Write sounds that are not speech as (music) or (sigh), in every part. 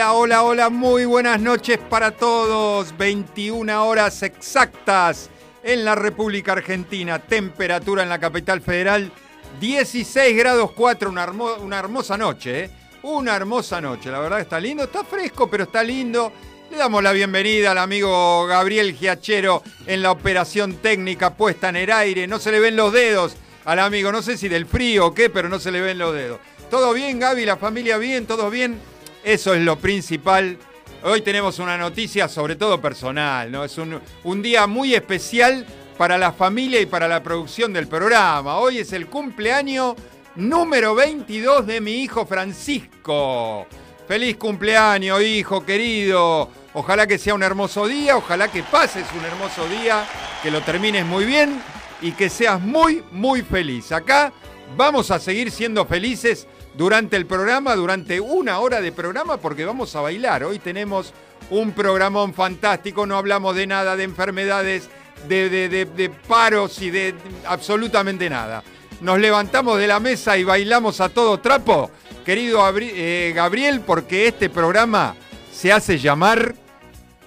Hola, hola, hola, muy buenas noches para todos. 21 horas exactas en la República Argentina. Temperatura en la capital federal 16 grados 4, una, una hermosa noche, ¿eh? Una hermosa noche, la verdad está lindo, está fresco, pero está lindo. Le damos la bienvenida al amigo Gabriel Giachero en la operación técnica puesta en el aire. No se le ven los dedos al amigo, no sé si del frío o qué, pero no se le ven los dedos. ¿Todo bien, Gaby? ¿La familia bien? ¿Todo bien? Eso es lo principal. Hoy tenemos una noticia sobre todo personal, ¿no? Es un, un día muy especial para la familia y para la producción del programa. Hoy es el cumpleaños número 22 de mi hijo Francisco. Feliz cumpleaños, hijo querido. Ojalá que sea un hermoso día, ojalá que pases un hermoso día, que lo termines muy bien y que seas muy, muy feliz. Acá vamos a seguir siendo felices durante el programa, durante una hora de programa, porque vamos a bailar. Hoy tenemos un programón fantástico, no hablamos de nada, de enfermedades, de, paros y de absolutamente nada. Nos levantamos de la mesa y bailamos a todo trapo, querido eh, Gabriel, porque este programa se hace llamar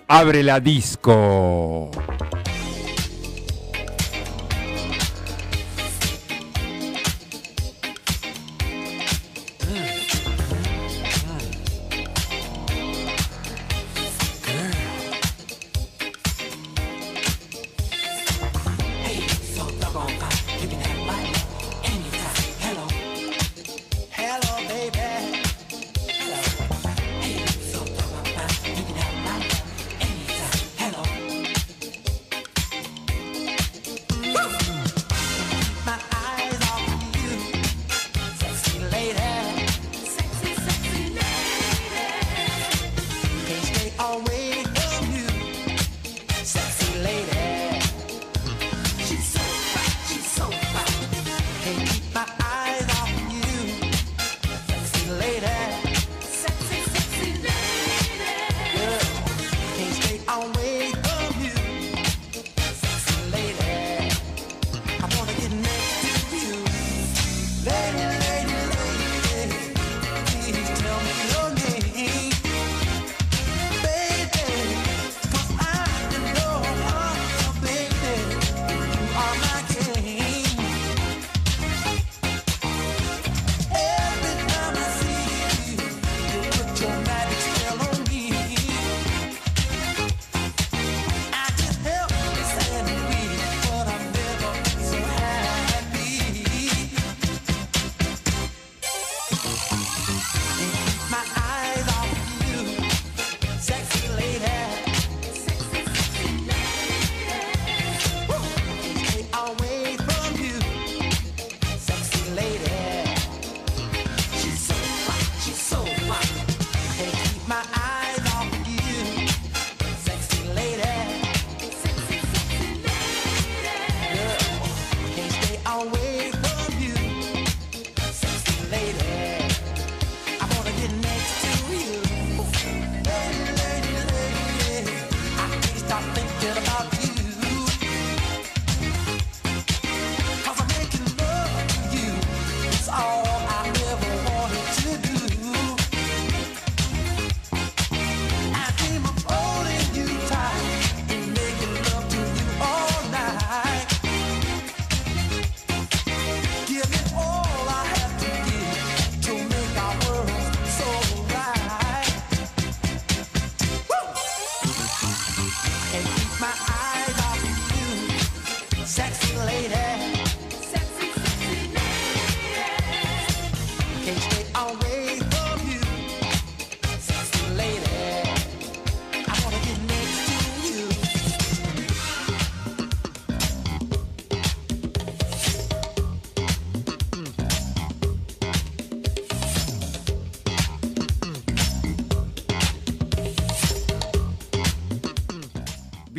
Abre la Disco.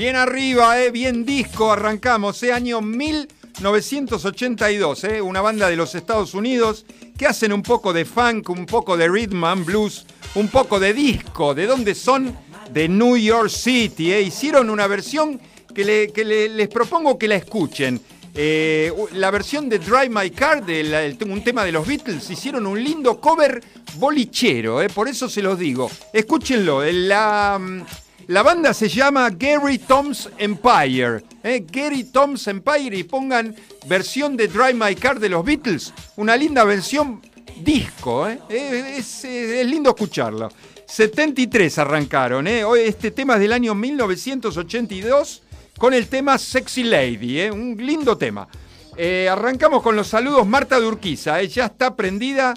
Bien arriba, eh, bien disco, arrancamos, eh, año 1982, eh, una banda de los Estados Unidos que hacen un poco de funk, un poco de rhythm and blues, un poco de disco. ¿De dónde son? De New York City. Eh. Hicieron una versión que, les propongo que la escuchen. Eh, la versión de Drive My Car, un tema de los Beatles, hicieron un lindo cover bolichero, eh, por eso se los digo. Escúchenlo, la, mm, la banda se llama Gary Tom's Empire. Eh, Gary Tom's Empire y pongan versión de Drive My Car de los Beatles. Una linda versión disco, eh. es, es, lindo escucharlo. 73 arrancaron, ¿eh? este tema es del año 1982 con el tema Sexy Lady, un lindo tema. Arrancamos con los saludos. Marta Durquiza, ya está prendida,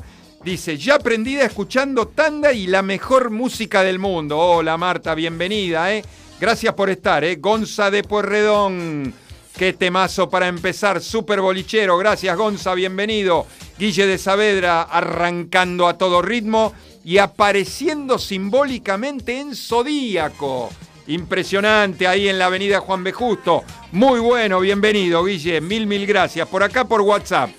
dice, ya prendida escuchando tanda y la mejor música del mundo. Hola Marta, bienvenida. ¿eh? Gracias por estar. ¿eh? Gonza de Puerredón. Qué temazo para empezar, super bolichero. Gracias, Gonza, bienvenido. Guille de Saavedra arrancando a todo ritmo y apareciendo simbólicamente en Zodíaco. Impresionante ahí en la avenida Juan B. Justo. Muy bueno, bienvenido, Guille. Mil, mil gracias. Por acá por WhatsApp.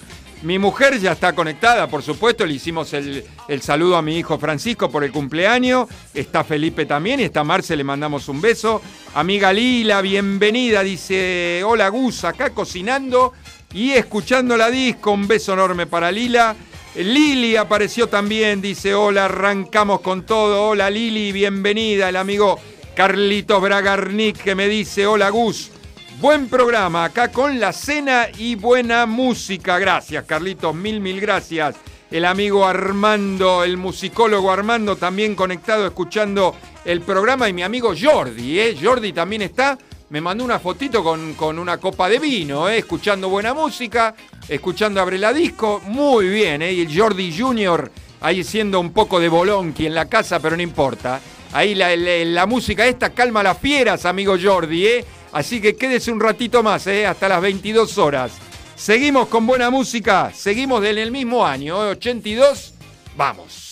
Mi mujer ya está conectada, por supuesto. Le hicimos el, saludo a mi hijo Francisco por el cumpleaños. Está Felipe también y está Marce, le mandamos un beso. Amiga Lila, bienvenida. Dice, hola Gus, acá cocinando y escuchando la disco. Un beso enorme para Lila. Lili apareció también, dice, hola, arrancamos con todo. Hola Lili, bienvenida. El amigo Carlitos Bragarnik que me dice, hola Gus, buen programa acá con la cena y buena música. Gracias Carlitos, mil, mil gracias. El amigo Armando, el musicólogo Armando también conectado escuchando el programa y mi amigo Jordi, ¿eh? Jordi también está. Me mandó una fotito con, con una copa de vino, ¿eh? escuchando buena música, escuchando Abre la Disco. Muy bien, ¿eh? y el Jordi Junior ahí siendo un poco de bolonqui en la casa, pero no importa. Ahí la, música esta calma las fieras, amigo Jordi, ¿eh? Así que quédese un ratito más, ¿eh? Hasta las 22 horas. Seguimos con buena música, seguimos en el mismo año, 82. ¿eh? Vamos.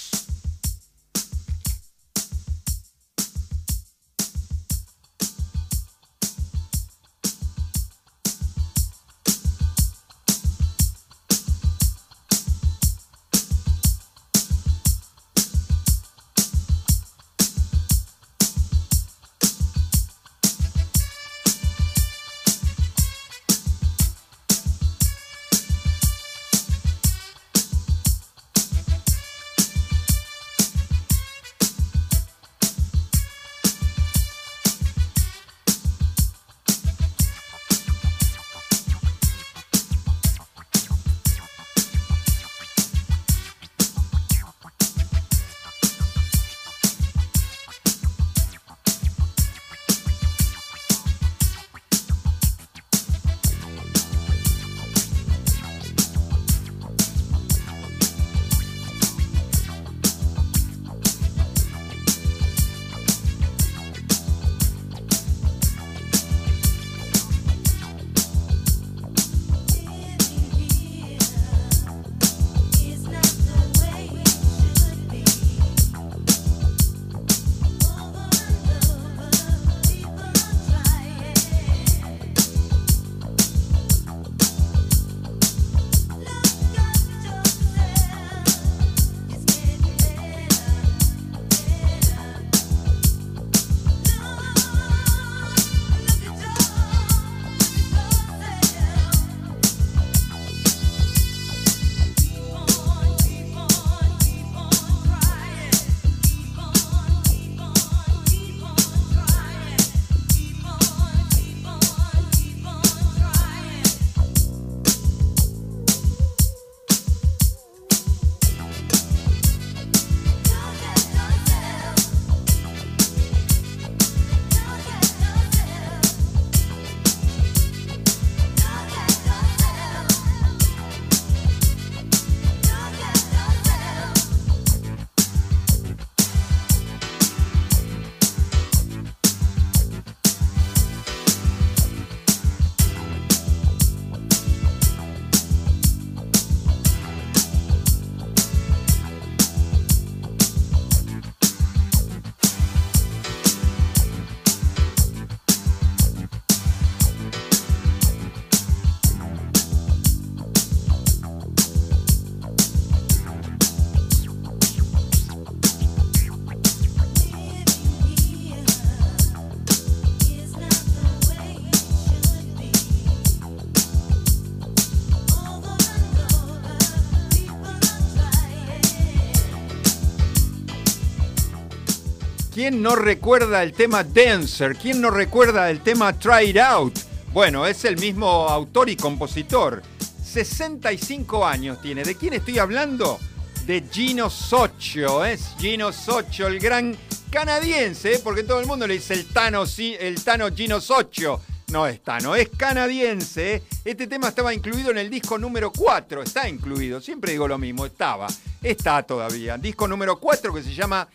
¿Quién no recuerda el tema Dancer? ¿Quién no recuerda el tema Try It Out? Bueno, es el mismo autor y compositor. 65 años tiene. ¿De quién estoy hablando? De Gino Socio. Es Gino Socio, el gran canadiense, ¿eh? porque todo el mundo le dice el Tano, el Tano Gino Socio. No es Tano, es canadiense. ¿eh? Este tema estaba incluido en el disco número 4. Está incluido, siempre digo lo mismo, estaba. Está todavía. Disco número 4 que se llama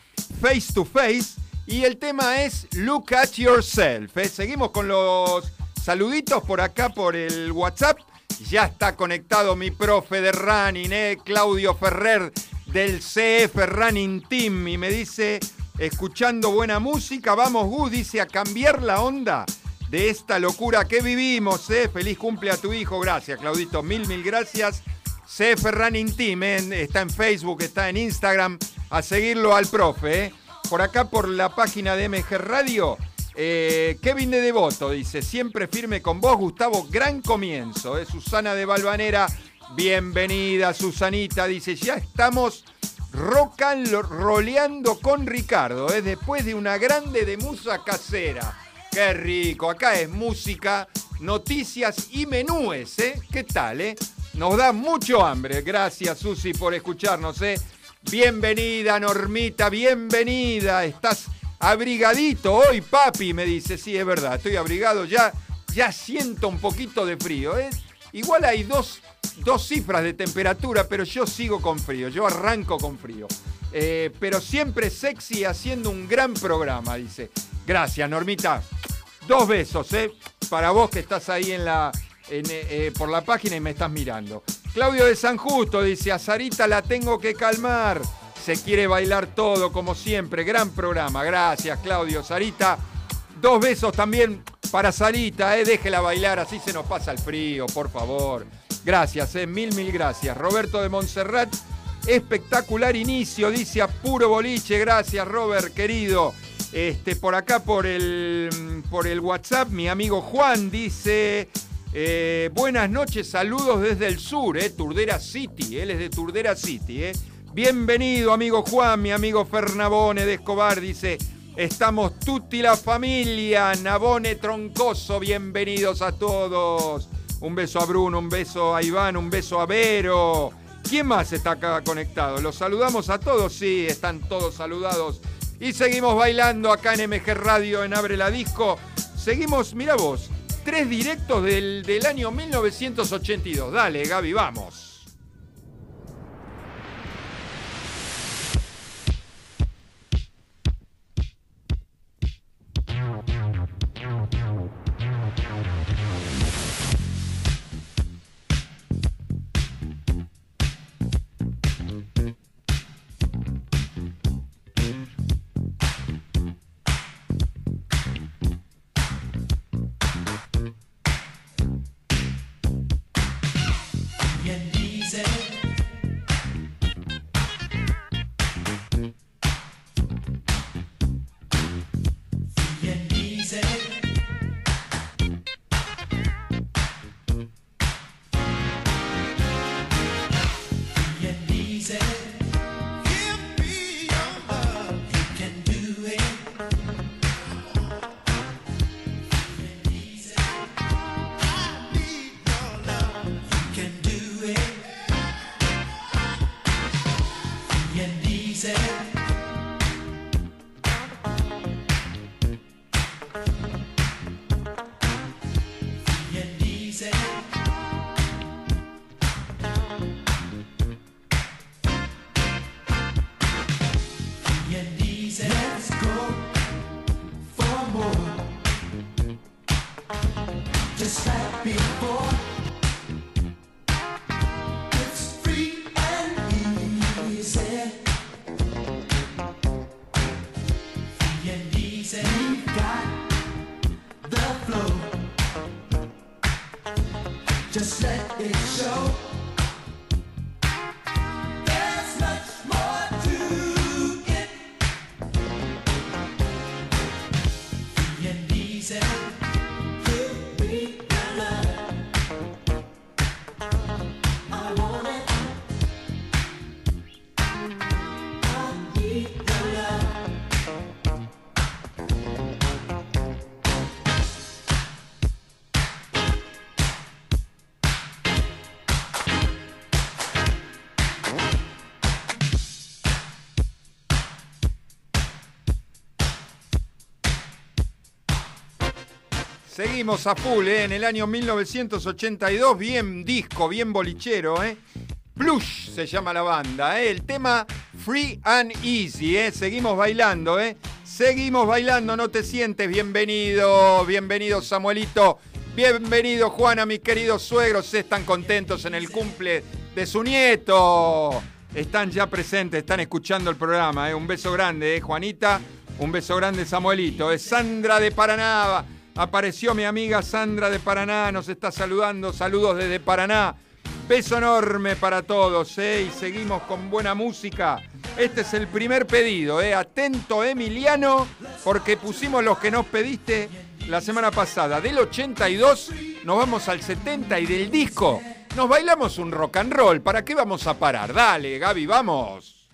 Face to Face. Y el tema es Look at Yourself. ¿eh? Seguimos con los saluditos por acá por el WhatsApp. Ya está conectado mi profe de running, ¿eh? Claudio Ferrer del CF Running Team. Y me dice, escuchando buena música, vamos Gus, dice, a cambiar la onda de esta locura que vivimos. ¿eh? Feliz cumple a tu hijo. Gracias, Claudito. Mil, mil gracias. CF Running Team, ¿eh? está en Facebook, está en Instagram. A seguirlo al profe. ¿eh? Por acá, por la página de MG Radio. Eh, Kevin de Devoto dice, siempre firme con vos, Gustavo, gran comienzo. ¿eh? Susana de Balvanera, bienvenida, Susanita, dice, ya estamos rocan roleando con Ricardo, ¿eh? después de una grande de musa casera. Qué rico, acá es música, noticias y menúes, ¿eh? ¿Qué tal, eh? Nos da mucho hambre. Gracias, Susi, por escucharnos, ¿eh? Bienvenida, Normita, bienvenida. Estás abrigadito hoy, papi, me dice. Sí, es verdad, estoy abrigado ya. Ya siento un poquito de frío, ¿eh? Igual hay dos, dos cifras de temperatura, pero yo sigo con frío. Yo arranco con frío. Eh, pero siempre sexy haciendo un gran programa, dice. Gracias, Normita. Dos besos, ¿eh? Para vos que estás ahí en la, eh, eh, por la página y me estás mirando. Claudio de San Justo dice, a Sarita la tengo que calmar. Se quiere bailar todo, como siempre. Gran programa. Gracias, Claudio. Sarita, dos besos también para Sarita, ¿eh? Déjela bailar, así se nos pasa el frío, por favor. Gracias, ¿eh? Mil, mil gracias. Roberto de Montserrat, espectacular inicio, dice a puro boliche. Gracias, Robert, querido. Este, por acá, por el, por el WhatsApp, mi amigo Juan dice, eh, buenas noches, saludos desde el sur, eh, Turdera City, él es de Turdera City. Eh. Bienvenido, amigo Juan, mi amigo Fernabone de Escobar, dice, estamos tutti la familia, Nabone Troncoso, bienvenidos a todos. Un beso a Bruno, un beso a Iván, un beso a Vero. ¿Quién más está acá conectado? ¿Los saludamos a todos? Sí, están todos saludados y seguimos bailando acá en MG Radio, en Abre la Disco. Seguimos, mira vos, tres directos del, del año 1982. Dale, Gaby, vamos. Seguimos a full, ¿eh? En el año 1982, bien disco, bien bolichero, ¿eh? Plush se llama la banda, ¿eh? El tema Free and Easy, ¿eh? Seguimos bailando, ¿eh? Seguimos bailando, no te sientes. Bienvenido, bienvenido Samuelito. Bienvenido Juana, mis queridos suegros. Están contentos en el cumple de su nieto. Están ya presentes, están escuchando el programa. ¿eh? Un beso grande, ¿eh? Juanita. Un beso grande, Samuelito. Es Sandra de Paraná. Apareció mi amiga Sandra de Paraná. Nos está saludando. Saludos desde Paraná. Beso enorme para todos. ¿eh? Y seguimos con buena música. Este es el primer pedido. ¿eh? Atento, Emiliano, porque pusimos los que nos pediste la semana pasada. Del 82 nos vamos al 70 y del disco nos bailamos un rock and roll. ¿Para qué vamos a parar? Dale, Gaby, vamos.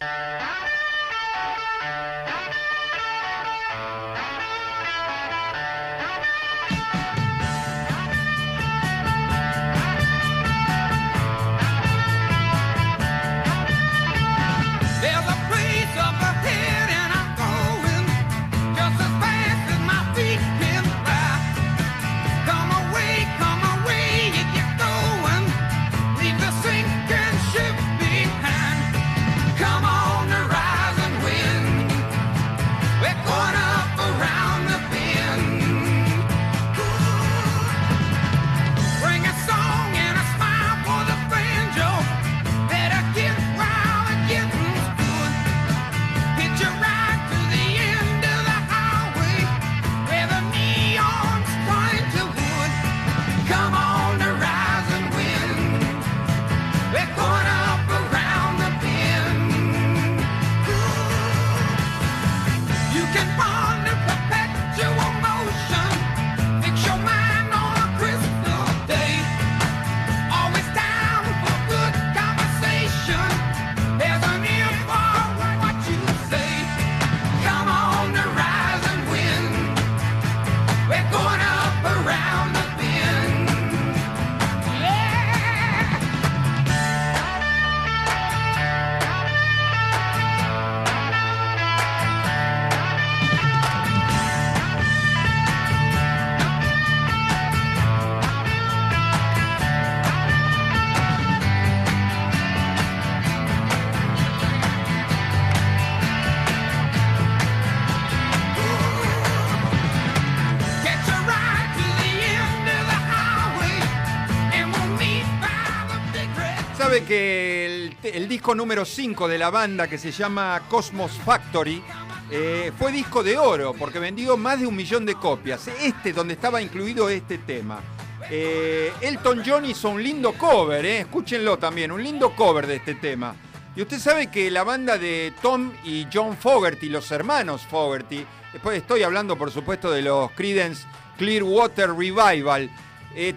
Número 5 de la banda, que se llama Cosmos Factory, eh, fue disco de oro porque vendió más de un millón de copias. Este, donde estaba incluido este tema. Eh, Elton John hizo un lindo cover, eh, escúchenlo también, un lindo cover de este tema. Y usted sabe que la banda de Tom y John Fogerty, los hermanos Fogerty, después estoy hablando por supuesto de los Creedence Clearwater Revival,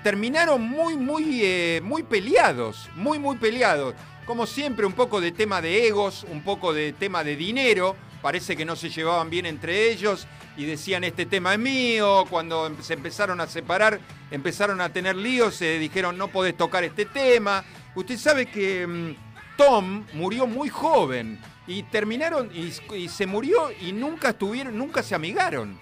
terminaron muy, muy, muy peleados, muy, muy peleados. Como siempre, un poco de tema de egos, un poco de tema de dinero. Parece que no se llevaban bien entre ellos y decían este tema es mío. Cuando em, se empezaron a separar, empezaron a tener líos, se dijeron no podés tocar este tema. Usted sabe que mm, Tom murió muy joven y terminaron y, se murió y nunca estuvieron, nunca se amigaron.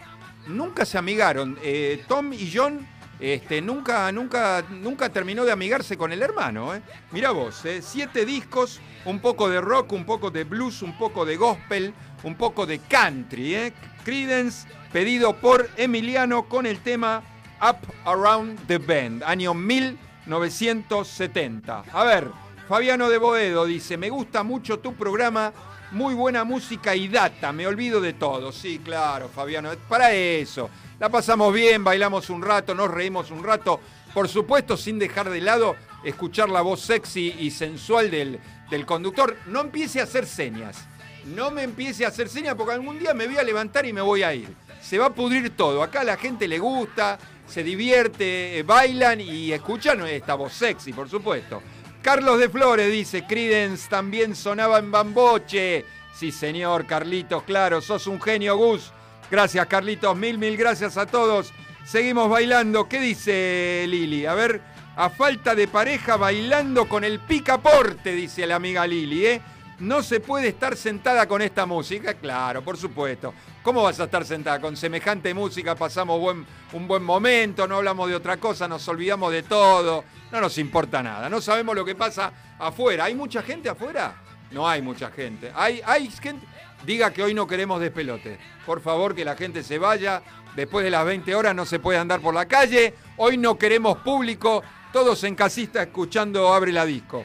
Nunca se amigaron. Eh, Tom y John este, nunca, nunca, nunca terminó de amigarse con el hermano. ¿eh? Mira vos, ¿eh? siete discos, un poco de rock, un poco de blues, un poco de gospel, un poco de country. ¿eh? Credence, pedido por Emiliano con el tema Up Around the Bend, año 1970. A ver, Fabiano de Boedo dice, me gusta mucho tu programa, muy buena música y data, me olvido de todo. Sí, claro, Fabiano, para eso. La pasamos bien, bailamos un rato, nos reímos un rato. Por supuesto, sin dejar de lado escuchar la voz sexy y sensual del, del conductor. No empiece a hacer señas. No me empiece a hacer señas porque algún día me voy a levantar y me voy a ir. Se va a pudrir todo. Acá a la gente le gusta, se divierte, eh, bailan y escuchan esta voz sexy, por supuesto. Carlos de Flores dice, Credence también sonaba en Bamboche. Sí, señor, Carlitos, claro, sos un genio, Gus. Gracias, Carlitos. Mil, mil gracias a todos. Seguimos bailando. ¿Qué dice Lili? A ver, a falta de pareja bailando con el picaporte, dice la amiga Lili, ¿eh? No se puede estar sentada con esta música, claro, por supuesto. ¿Cómo vas a estar sentada? Con semejante música pasamos un buen momento, no hablamos de otra cosa, nos olvidamos de todo, no nos importa nada, no sabemos lo que pasa afuera. ¿Hay mucha gente afuera? No hay mucha gente. Hay, hay gente. Diga que hoy no queremos despelote. Por favor, que la gente se vaya. Después de las 20 horas no se puede andar por la calle. Hoy no queremos público. Todos en casista escuchando Abre la Disco.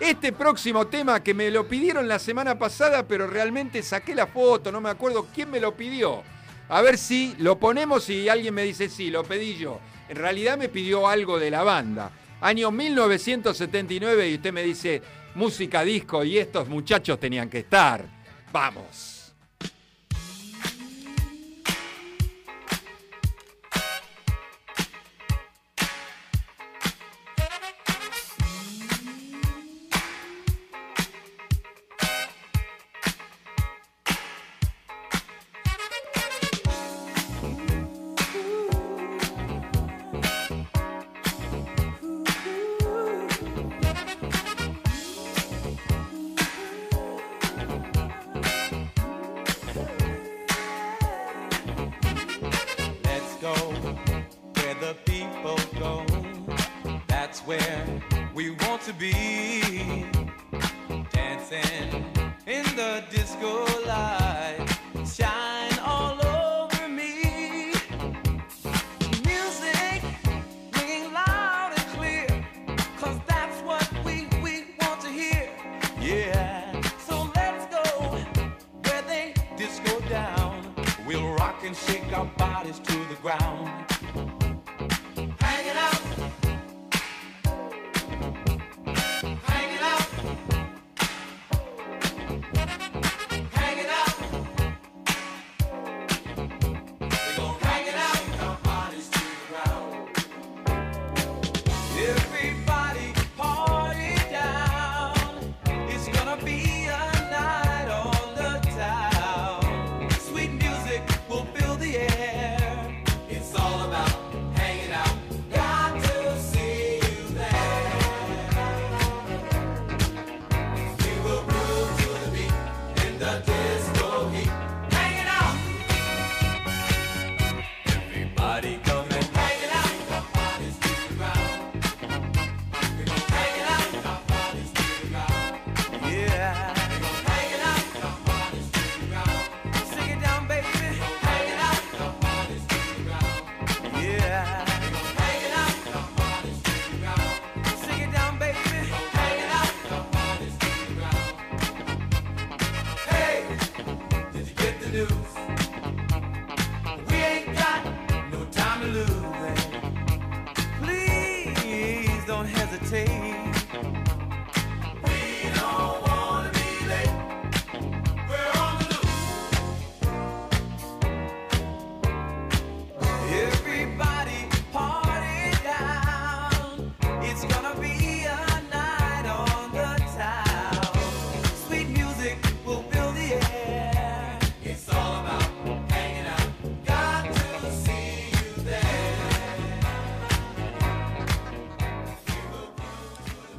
Este próximo tema que me lo pidieron la semana pasada, pero realmente saqué la foto, no me acuerdo quién me lo pidió. A ver si lo ponemos y alguien me dice sí, lo pedí yo. En realidad me pidió algo de la banda. Año 1979 y usted me dice música disco y estos muchachos tenían que estar. Vamos.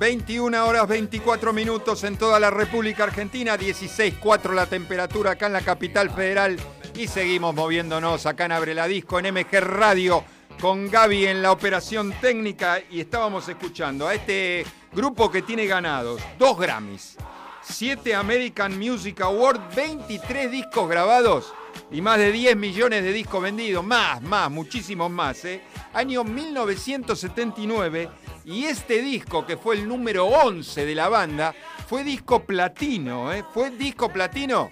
...21 horas 24 minutos en toda la República Argentina... ...16.4 la temperatura acá en la capital federal... ...y seguimos moviéndonos acá en Abre la Disco... ...en MG Radio... ...con Gaby en la operación técnica... ...y estábamos escuchando a este grupo que tiene ganados... ...dos Grammys... 7 American Music Award, 23 discos grabados y más de 10 millones de discos vendidos. Más, más, muchísimos más. ¿eh? Año 1979 y este disco, que fue el número 11 de la banda, fue disco platino. ¿eh? Fue disco platino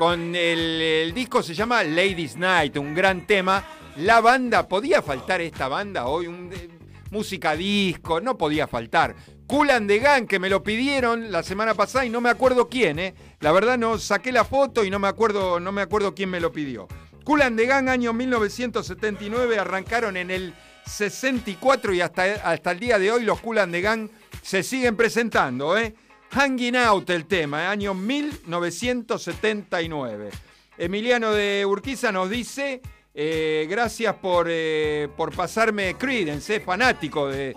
con el, disco se llama Ladies Night, un gran tema. La banda, ¿podía faltar esta banda hoy? Un, música disco, no podía faltar. Kulan de Gan, que me lo pidieron la semana pasada y no me acuerdo quién, ¿eh? La verdad no saqué la foto y no me acuerdo, no me acuerdo quién me lo pidió. Kulan de Gan, año 1979, arrancaron en el 64 y hasta, hasta el día de hoy los Kulan de Gang se siguen presentando, ¿eh? Hanging Out el tema, ¿eh? año 1979. Emiliano de Urquiza nos dice, eh, gracias por, eh, por pasarme Credence, fanático de,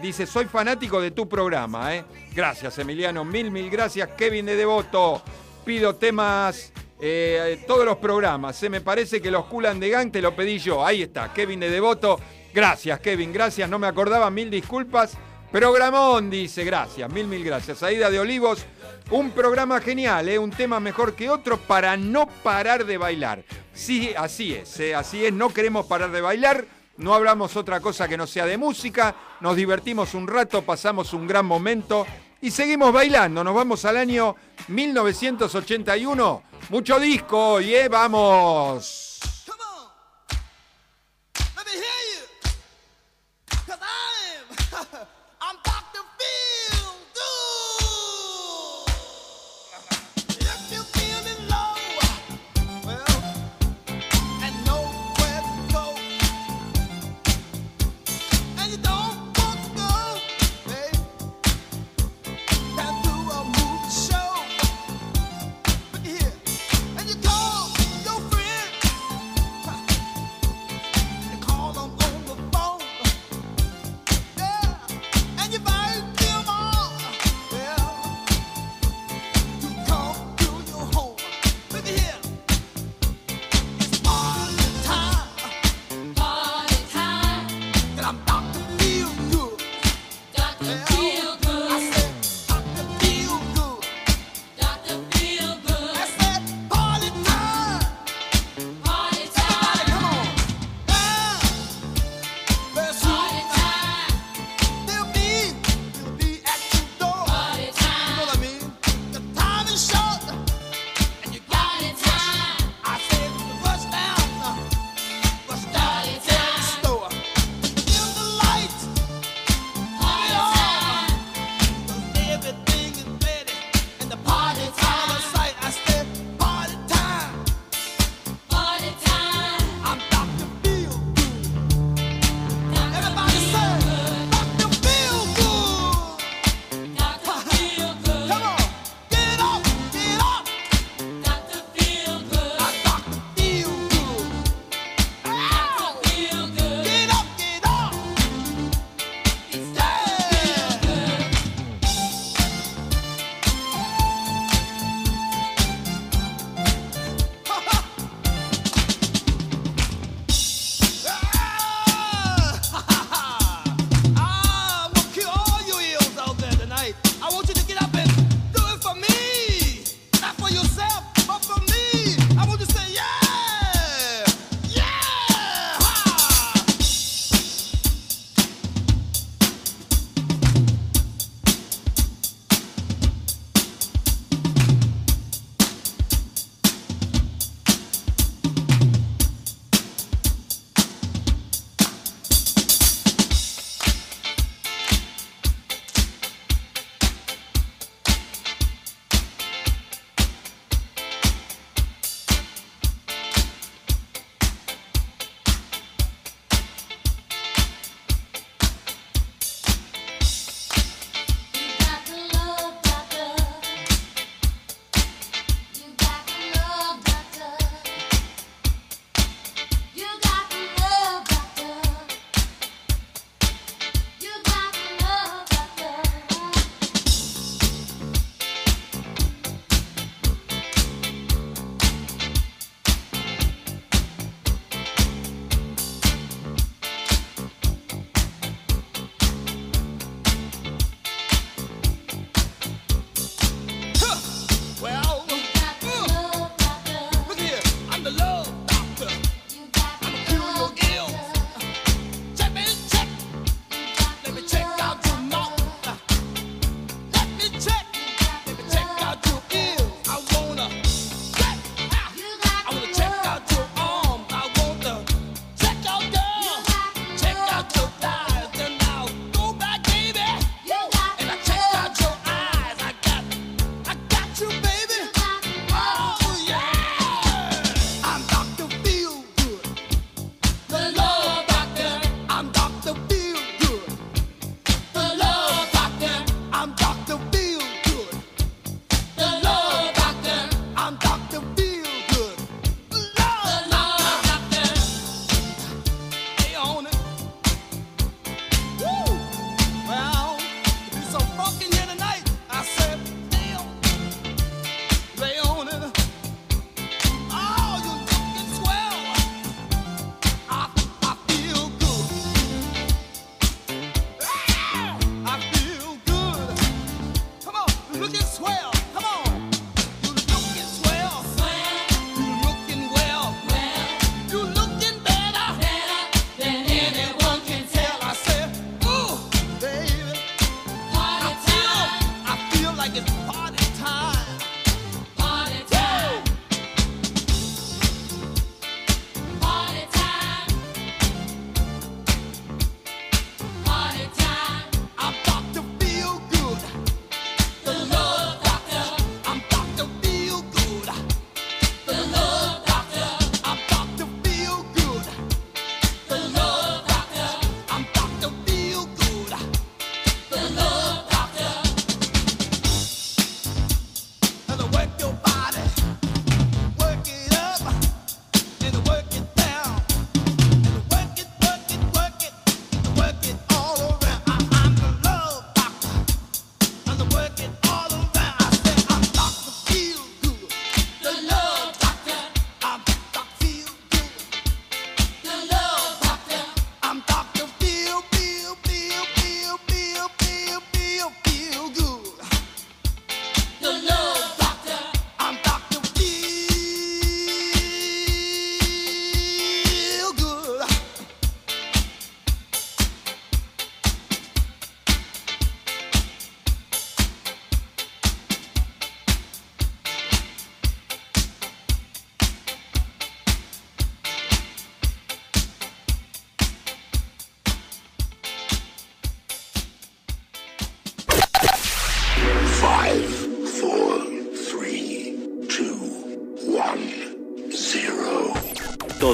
dice, soy fanático de tu programa. ¿eh? Gracias, Emiliano. Mil, mil gracias. Kevin de Devoto. Pido temas eh, todos los programas. Se me parece que los culan de gang te lo pedí yo. Ahí está, Kevin de Devoto. Gracias, Kevin, gracias. No me acordaba, mil disculpas. Programón, dice, gracias, mil, mil gracias. Aida de Olivos, un programa genial, ¿eh? un tema mejor que otro para no parar de bailar. Sí, así es, ¿eh? así es, no queremos parar de bailar, no hablamos otra cosa que no sea de música, nos divertimos un rato, pasamos un gran momento y seguimos bailando. Nos vamos al año 1981. Mucho disco y vamos.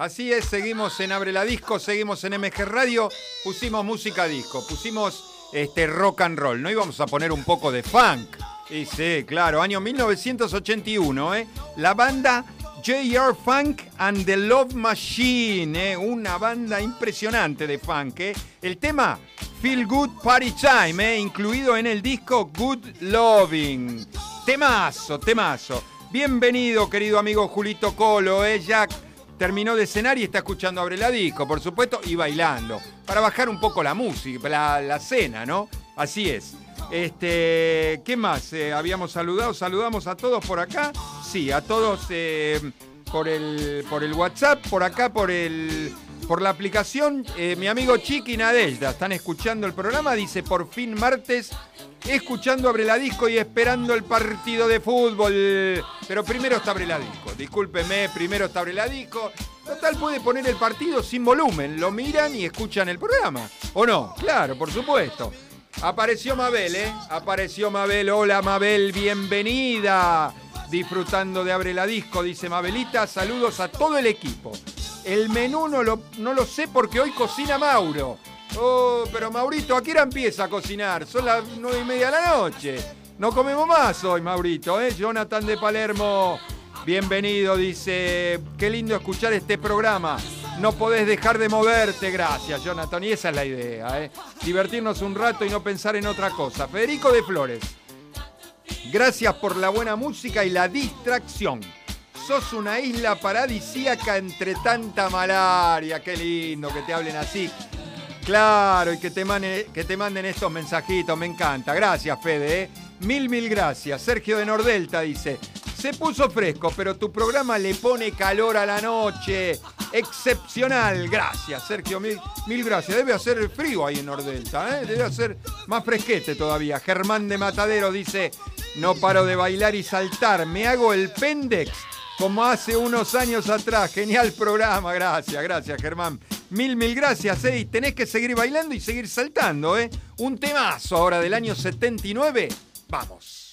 Así es, seguimos en Abre la Disco, seguimos en MG Radio, pusimos música disco, pusimos este rock and roll, ¿no íbamos a poner un poco de funk? Y sí, claro, año 1981, ¿eh? La banda J.R. Funk and the Love Machine, ¿eh? una banda impresionante de funk. ¿eh? El tema Feel Good Party Time, ¿eh? incluido en el disco Good Loving. Temazo, temazo. Bienvenido, querido amigo Julito Colo, ¿eh? Jack terminó de cenar y está escuchando Abre la Disco, por supuesto, y bailando, para bajar un poco la música, la, cena, ¿no? Así es. Este, ¿Qué más? Eh, habíamos saludado, saludamos a todos por acá. Sí, a todos eh, por, el, por el WhatsApp, por acá, por el por la aplicación. Eh, mi amigo Chiqui Nadelda, están escuchando el programa, dice por fin martes, escuchando Abre la Disco y esperando el partido de fútbol. Pero primero está Abre la Disco, discúlpeme, primero está Abre la Disco. Total puede poner el partido sin volumen, lo miran y escuchan el programa. ¿O no? Claro, por supuesto. Apareció Mabel, ¿eh? Apareció Mabel. Hola Mabel, bienvenida. Disfrutando de Abre la Disco, dice Mabelita. Saludos a todo el equipo. El menú no lo, no lo sé porque hoy cocina Mauro. Oh, pero Maurito, ¿a qué hora empieza a cocinar? Son las nueve y media de la noche. No comemos más hoy, Maurito, ¿eh? Jonathan de Palermo, bienvenido, dice. Qué lindo escuchar este programa. No podés dejar de moverte, gracias, Jonathan. Y esa es la idea, ¿eh? Divertirnos un rato y no pensar en otra cosa. Federico de Flores, gracias por la buena música y la distracción sos una isla paradisíaca entre tanta malaria. Qué lindo que te hablen así. Claro, y que te, que te manden estos mensajitos, me encanta. Gracias, Fede. ¿eh? Mil, mil gracias. Sergio de Nordelta dice, se puso fresco, pero tu programa le pone calor a la noche. Excepcional. Gracias, Sergio. Mil, mil gracias. Debe hacer frío ahí en Nordelta. ¿eh? Debe hacer más fresquete todavía. Germán de Matadero dice, no paro de bailar y saltar. Me hago el pendex como hace unos años atrás. Genial programa, gracias, gracias Germán. Mil, mil gracias, ¿eh? tenés que seguir bailando y seguir saltando, ¿eh? Un temazo ahora del año 79. Vamos.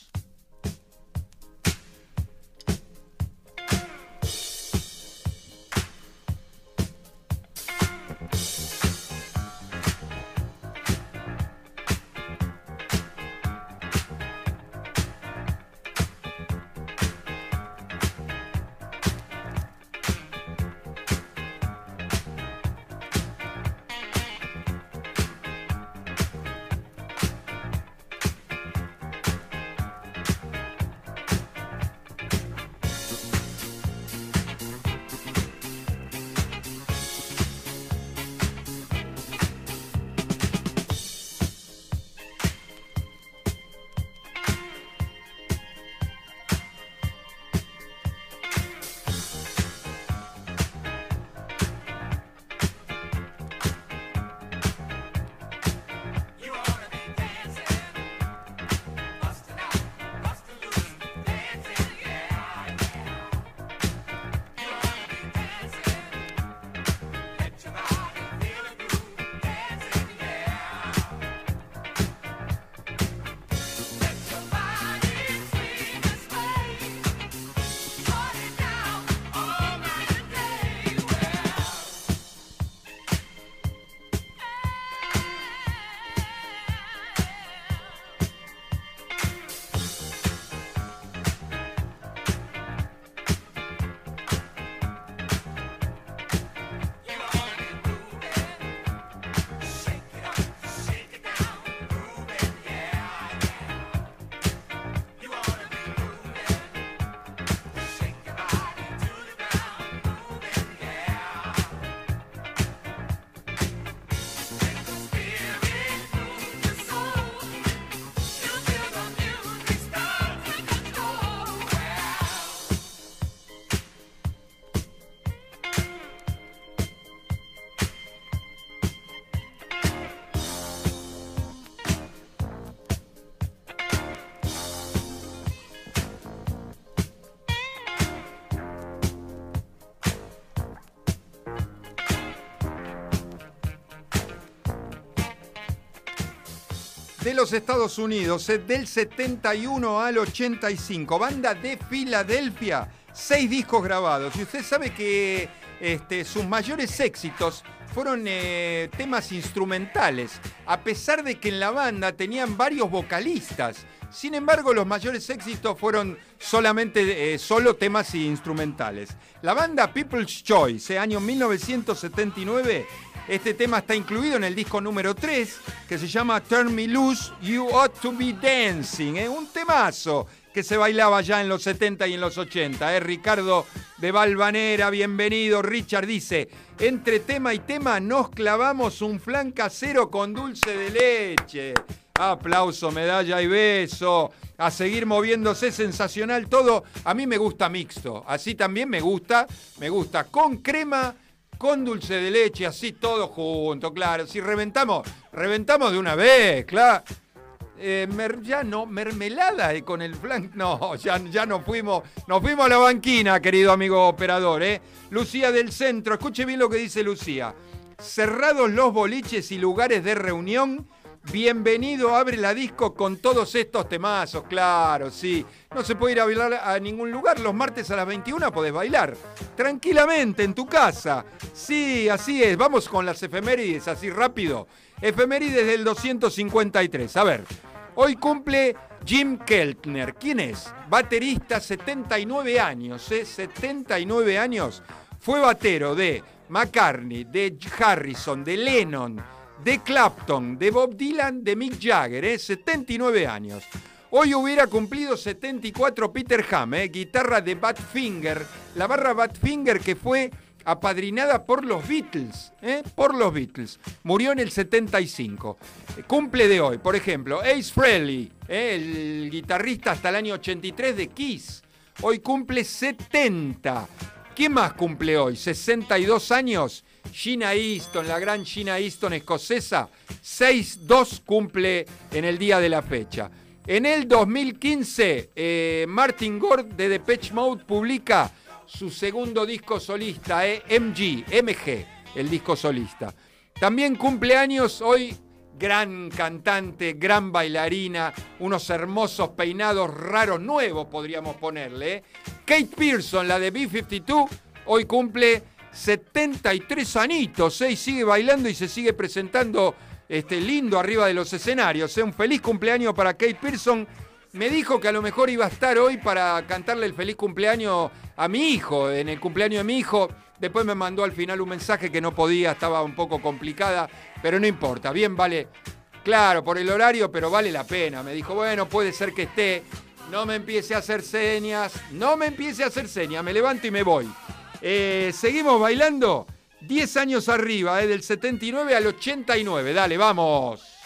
Los Estados Unidos, eh, del 71 al 85. Banda de Filadelfia, seis discos grabados. Y usted sabe que este, sus mayores éxitos fueron eh, temas instrumentales, a pesar de que en la banda tenían varios vocalistas. Sin embargo, los mayores éxitos fueron solamente eh, solo temas instrumentales. La banda People's Choice, año 1979, este tema está incluido en el disco número 3, que se llama Turn Me Loose, You Ought to Be Dancing. Es un temazo que se bailaba ya en los 70 y en los 80. ¿eh? Ricardo de Valvanera, bienvenido. Richard dice, entre tema y tema nos clavamos un flan casero con dulce de leche. Aplauso, medalla y beso. A seguir moviéndose, sensacional todo. A mí me gusta mixto. Así también me gusta. Me gusta con crema, con dulce de leche, así todo junto, claro. Si reventamos, reventamos de una vez, claro. Eh, ya no, mermelada eh, con el flan. (laughs) No, ya, ya nos fuimos, nos fuimos a la banquina, querido amigo operador. Eh. Lucía del Centro, escuche bien lo que dice Lucía. Cerrados los boliches y lugares de reunión, Bienvenido, abre la disco con todos estos temazos, claro, sí. No se puede ir a bailar a ningún lugar, los martes a las 21 podés bailar. Tranquilamente, en tu casa. Sí, así es. Vamos con las efemérides, así rápido. Efemérides del 253. A ver, hoy cumple Jim Keltner. ¿Quién es? Baterista, 79 años, ¿eh? 79 años. Fue batero de McCartney, de Harrison, de Lennon de Clapton, de Bob Dylan, de Mick Jagger, ¿eh? 79 años. Hoy hubiera cumplido 74 Peter Ham, ¿eh? guitarra de Badfinger, la barra Badfinger que fue apadrinada por los Beatles, ¿eh? por los Beatles. Murió en el 75. Cumple de hoy, por ejemplo, Ace Frehley, ¿eh? el guitarrista hasta el año 83 de Kiss. Hoy cumple 70. ¿Quién más cumple hoy? 62 años. Gina Easton, la gran Gina Easton escocesa, 6-2 cumple en el día de la fecha. En el 2015, eh, Martin Gore de Depeche Mode publica su segundo disco solista, eh, MG, MG, el disco solista. También cumple años hoy gran cantante, gran bailarina, unos hermosos peinados raros, nuevos podríamos ponerle. Eh. Kate Pearson, la de B-52, hoy cumple 73 anitos, ¿eh? y sigue bailando y se sigue presentando este, lindo arriba de los escenarios. ¿eh? Un feliz cumpleaños para Kate Pearson. Me dijo que a lo mejor iba a estar hoy para cantarle el feliz cumpleaños a mi hijo, en el cumpleaños de mi hijo. Después me mandó al final un mensaje que no podía, estaba un poco complicada, pero no importa, bien vale, claro, por el horario, pero vale la pena. Me dijo, bueno, puede ser que esté, no me empiece a hacer señas, no me empiece a hacer señas, me levanto y me voy. Eh, seguimos bailando. 10 años arriba, eh, del 79 al 89. Dale, vamos.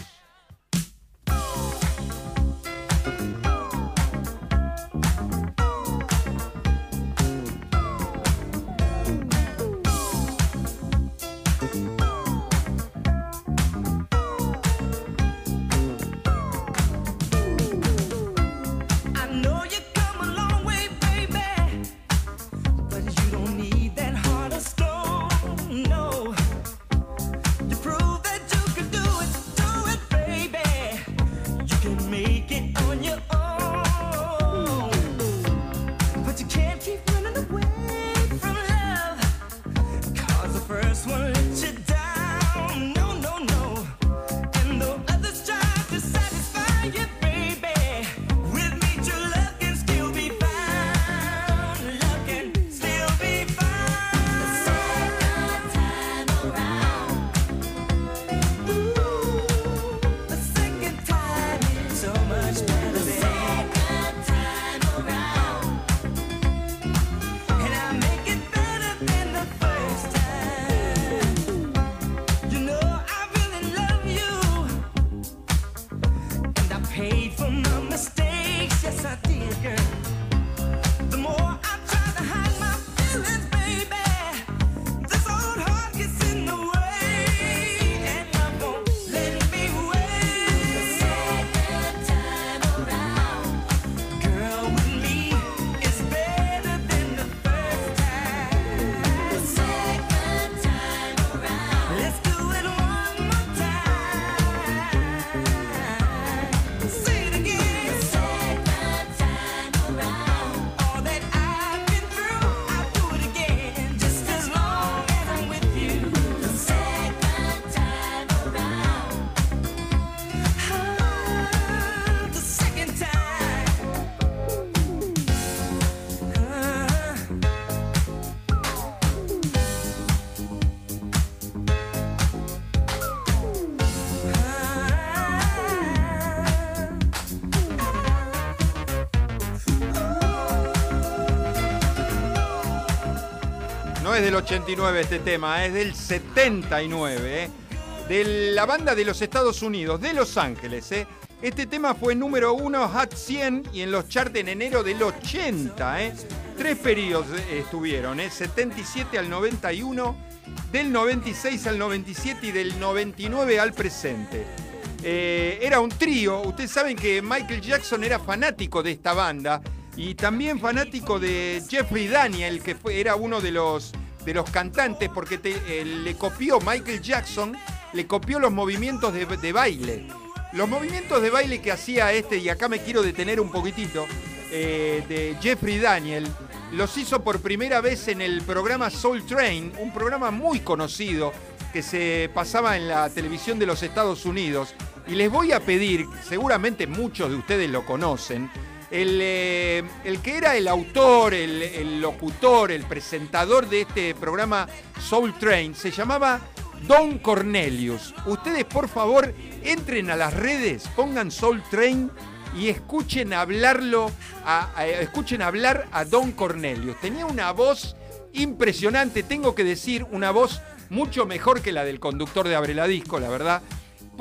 Del 89 este tema, es del 79, ¿eh? de la banda de los Estados Unidos, de Los Ángeles. ¿eh? Este tema fue número uno Hot 100 y en los charts en enero del 80. ¿eh? Tres periodos estuvieron, ¿eh? 77 al 91, del 96 al 97 y del 99 al presente. Eh, era un trío, ustedes saben que Michael Jackson era fanático de esta banda y también fanático de Jeffrey Daniel, que era uno de los, de los cantantes, porque eh, le copió Michael Jackson, le copió los movimientos de, baile. Los movimientos de baile que hacía este, y acá me quiero detener un poquitito, eh, de Jeffrey Daniel, los hizo por primera vez en el programa Soul Train, un programa muy conocido que se pasaba en la televisión de los Estados Unidos. Y les voy a pedir, seguramente muchos de ustedes lo conocen, eh, el, que era el autor, el, locutor, el presentador de este programa Soul Train se llamaba Don Cornelius. Ustedes por favor entren a las redes, pongan Soul Train y escuchen hablarlo, escuchen hablar a Don Cornelius. Tenía una voz impresionante, tengo que decir, una voz mucho mejor que la del conductor de Abreladisco, la verdad.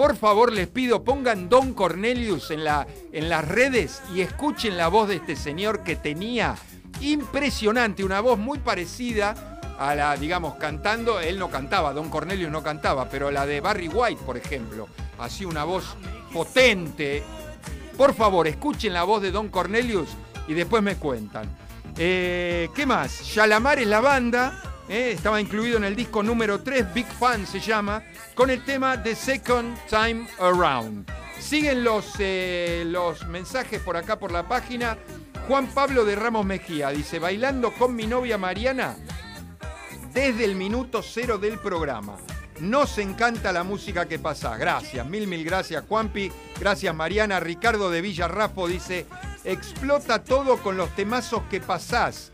Por favor, les pido, pongan Don Cornelius en, la, en las redes y escuchen la voz de este señor que tenía impresionante, una voz muy parecida a la, digamos, cantando, él no cantaba, Don Cornelius no cantaba, pero la de Barry White, por ejemplo, así una voz potente. Por favor, escuchen la voz de Don Cornelius y después me cuentan. Eh, ¿Qué más? Shalamar es la banda, eh, estaba incluido en el disco número 3, Big Fan se llama, con el tema The Second Time Around. Siguen los, eh, los mensajes por acá por la página. Juan Pablo de Ramos Mejía dice, bailando con mi novia Mariana desde el minuto cero del programa. Nos encanta la música que pasa. Gracias, mil, mil gracias, Juanpi. Gracias, Mariana. Ricardo de Villarrafo dice: explota todo con los temazos que pasás.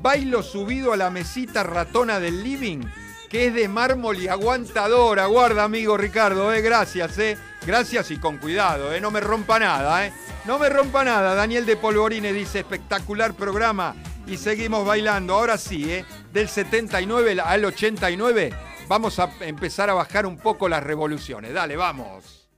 Bailo subido a la mesita ratona del living, que es de mármol y aguantadora. Guarda, amigo Ricardo, eh. Gracias, eh. Gracias y con cuidado, eh. No me rompa nada, eh. No me rompa nada. Daniel de Polvorine dice, espectacular programa. Y seguimos bailando. Ahora sí, eh. Del 79 al 89 vamos a empezar a bajar un poco las revoluciones. Dale, vamos.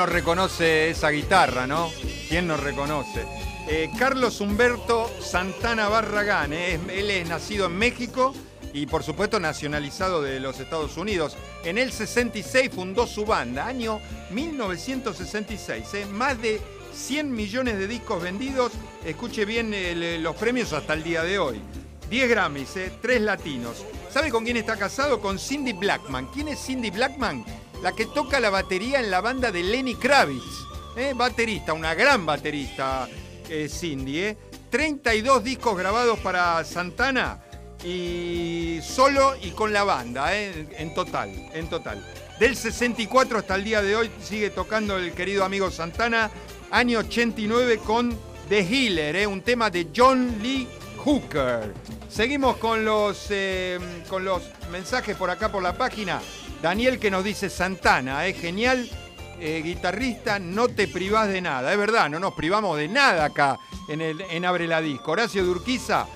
¿Quién nos reconoce esa guitarra, no? ¿Quién nos reconoce? Eh, Carlos Humberto Santana Barragán, eh, él es nacido en México y por supuesto nacionalizado de los Estados Unidos. En el 66 fundó su banda, año 1966, eh, más de 100 millones de discos vendidos, escuche bien los premios hasta el día de hoy. 10 Grammys, 3 latinos. ¿Sabe con quién está casado? Con Cindy Blackman. ¿Quién es Cindy Blackman? La que toca la batería en la banda de Lenny Kravitz. Baterista, una gran baterista, Cindy. 32 discos grabados para Santana y solo y con la banda, ¿eh? en total, en total. Del 64 hasta el día de hoy sigue tocando el querido amigo Santana, año 89 con The Healer, ¿eh? un tema de John Lee Hooker. Seguimos con los, eh, con los mensajes por acá por la página. Daniel que nos dice Santana, es genial, guitarrista, no te privás de nada. Es verdad, no nos privamos de nada acá en, el, en Abre la Disco. Horacio Durquiza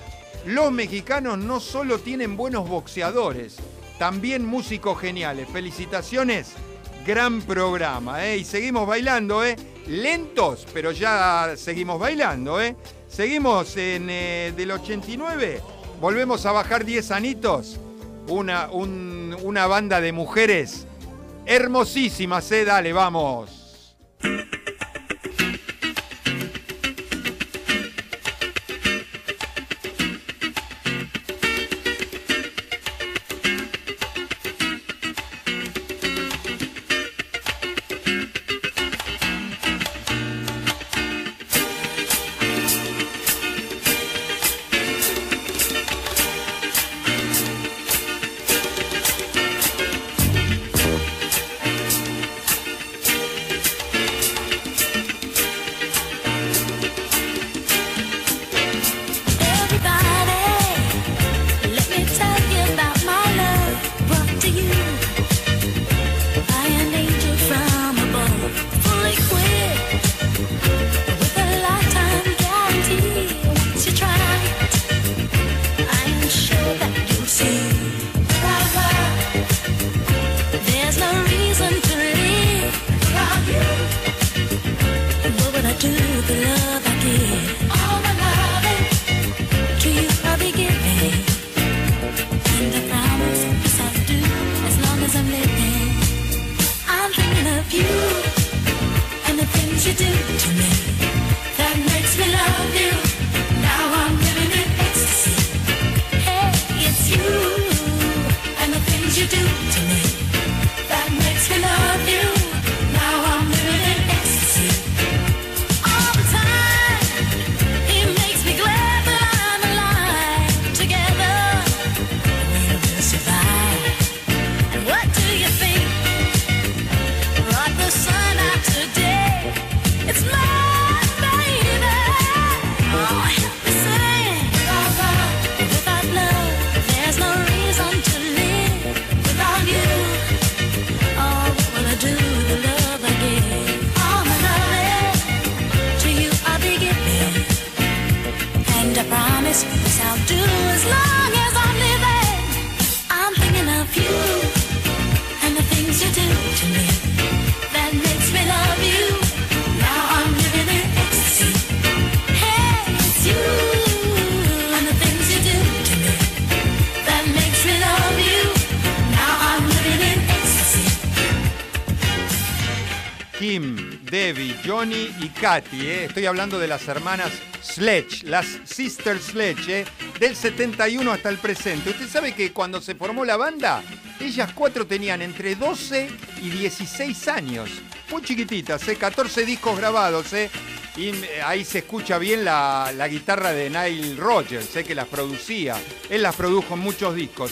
los mexicanos no solo tienen buenos boxeadores, también músicos geniales. Felicitaciones, gran programa, ¿eh? Y seguimos bailando, ¿eh? Lentos, pero ya seguimos bailando, ¿eh? Seguimos en eh, del 89, volvemos a bajar 10 anitos. Una, una banda de mujeres hermosísimas, ¿eh? Dale, vamos. Katy, eh. estoy hablando de las hermanas Sledge, las Sister Sledge, eh, del 71 hasta el presente. Usted sabe que cuando se formó la banda, ellas cuatro tenían entre 12 y 16 años, muy chiquititas, 14 eh, discos grabados, y ahí se escucha bien la, guitarra de Nile Rogers, que las producía. Él las produjo en muchos discos.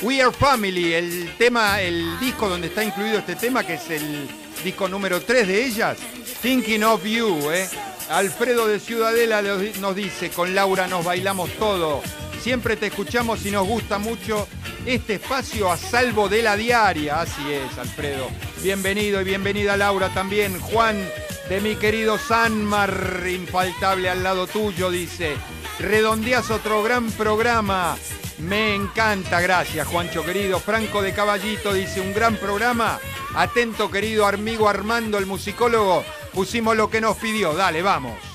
We Are Family, el tema, el disco donde está incluido este tema, que es el disco número 3 de ellas, Thinking of You, ¿eh? Alfredo de Ciudadela nos dice, con Laura nos bailamos todo. Siempre te escuchamos y nos gusta mucho este espacio a salvo de la diaria. Así es, Alfredo. Bienvenido y bienvenida Laura también. Juan, de mi querido Sanmar, infaltable al lado tuyo, dice. Redondeas otro gran programa. Me encanta, gracias Juancho querido. Franco de Caballito dice, un gran programa. Atento querido amigo Armando, el musicólogo. Pusimos lo que nos pidió. Dale, vamos.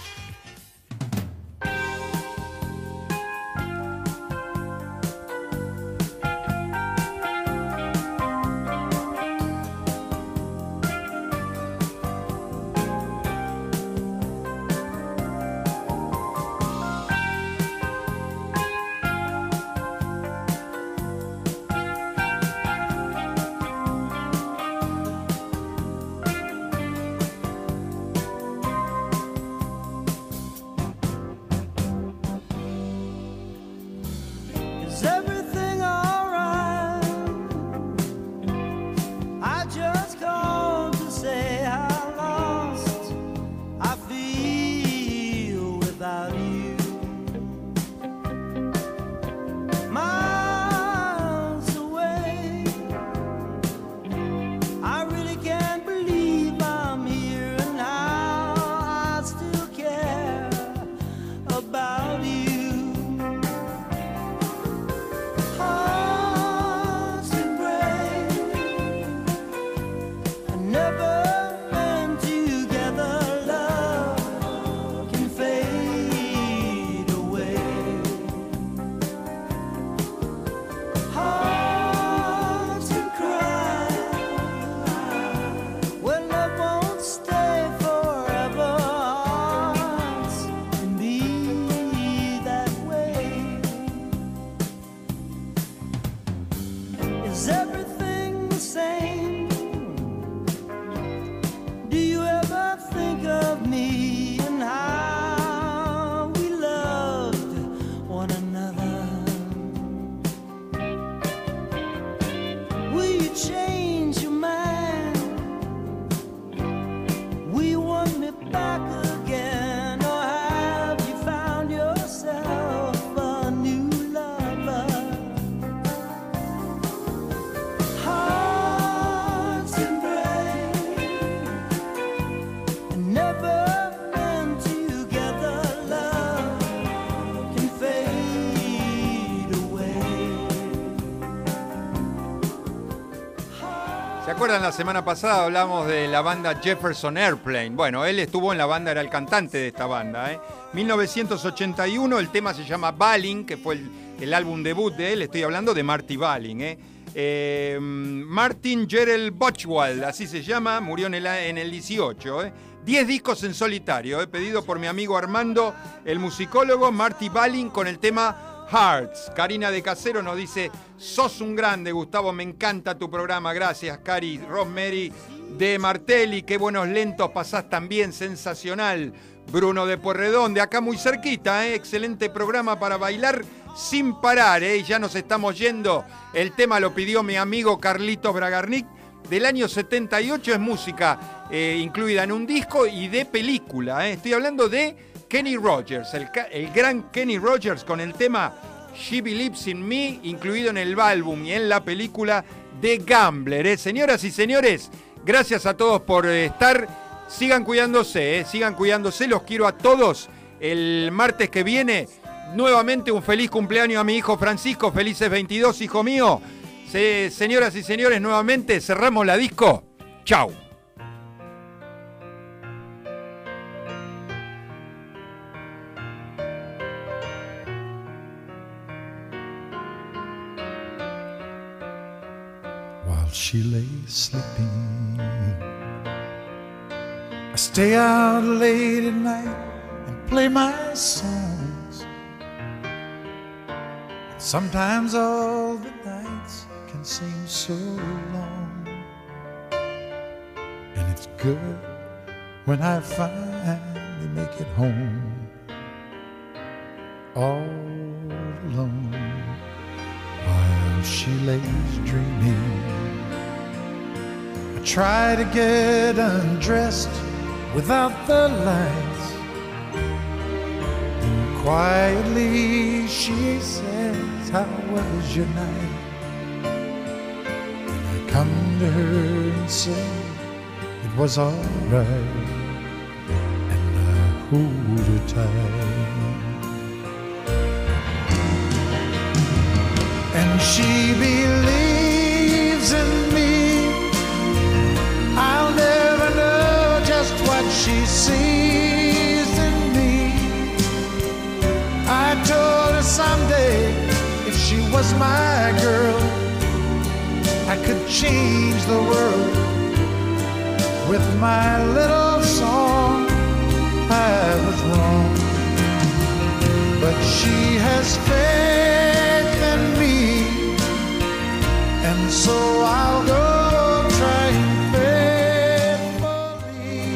La semana pasada hablamos de la banda Jefferson Airplane? Bueno, él estuvo en la banda, era el cantante de esta banda. ¿eh? 1981, el tema se llama Balling, que fue el, álbum debut de él. Estoy hablando de Marty Balling. ¿eh? Eh, Martin Gerald Botchwald, así se llama, murió en el, en el 18. ¿eh? 10 discos en solitario, pedido por mi amigo Armando, el musicólogo Marty Balling, con el tema Hearts. Karina de Casero nos dice, sos un grande, Gustavo, me encanta tu programa. Gracias, Cari. Rosemary de Martelli, qué buenos lentos pasás también, sensacional. Bruno de Porredón, de acá muy cerquita, ¿eh? excelente programa para bailar sin parar, ¿eh? ya nos estamos yendo. El tema lo pidió mi amigo Carlitos Bragarnik. Del año 78 es música eh, incluida en un disco y de película. ¿eh? Estoy hablando de Kenny Rogers, el, gran Kenny Rogers con el tema She Believes in Me, incluido en el álbum y en la película de Gambler. ¿eh? Señoras y señores, gracias a todos por eh, estar. Sigan cuidándose, ¿eh? sigan cuidándose. Los quiero a todos. El martes que viene, nuevamente un feliz cumpleaños a mi hijo Francisco. Felices 22, hijo mío. señoras y señores, nuevamente cerramos la disco. Chau. She lay sleeping. I stay out late at night and play my songs. Sometimes all the nights can seem so long. And it's good when I finally make it home all alone while she lays dreaming. Try to get undressed without the lights. And quietly she says, How was your night? And I come to her and say, It was alright. And I hold her tight. And she believes she sees in me. I told her someday if she was my girl, I could change the world with my little song. I was wrong, but she has faith in me, and so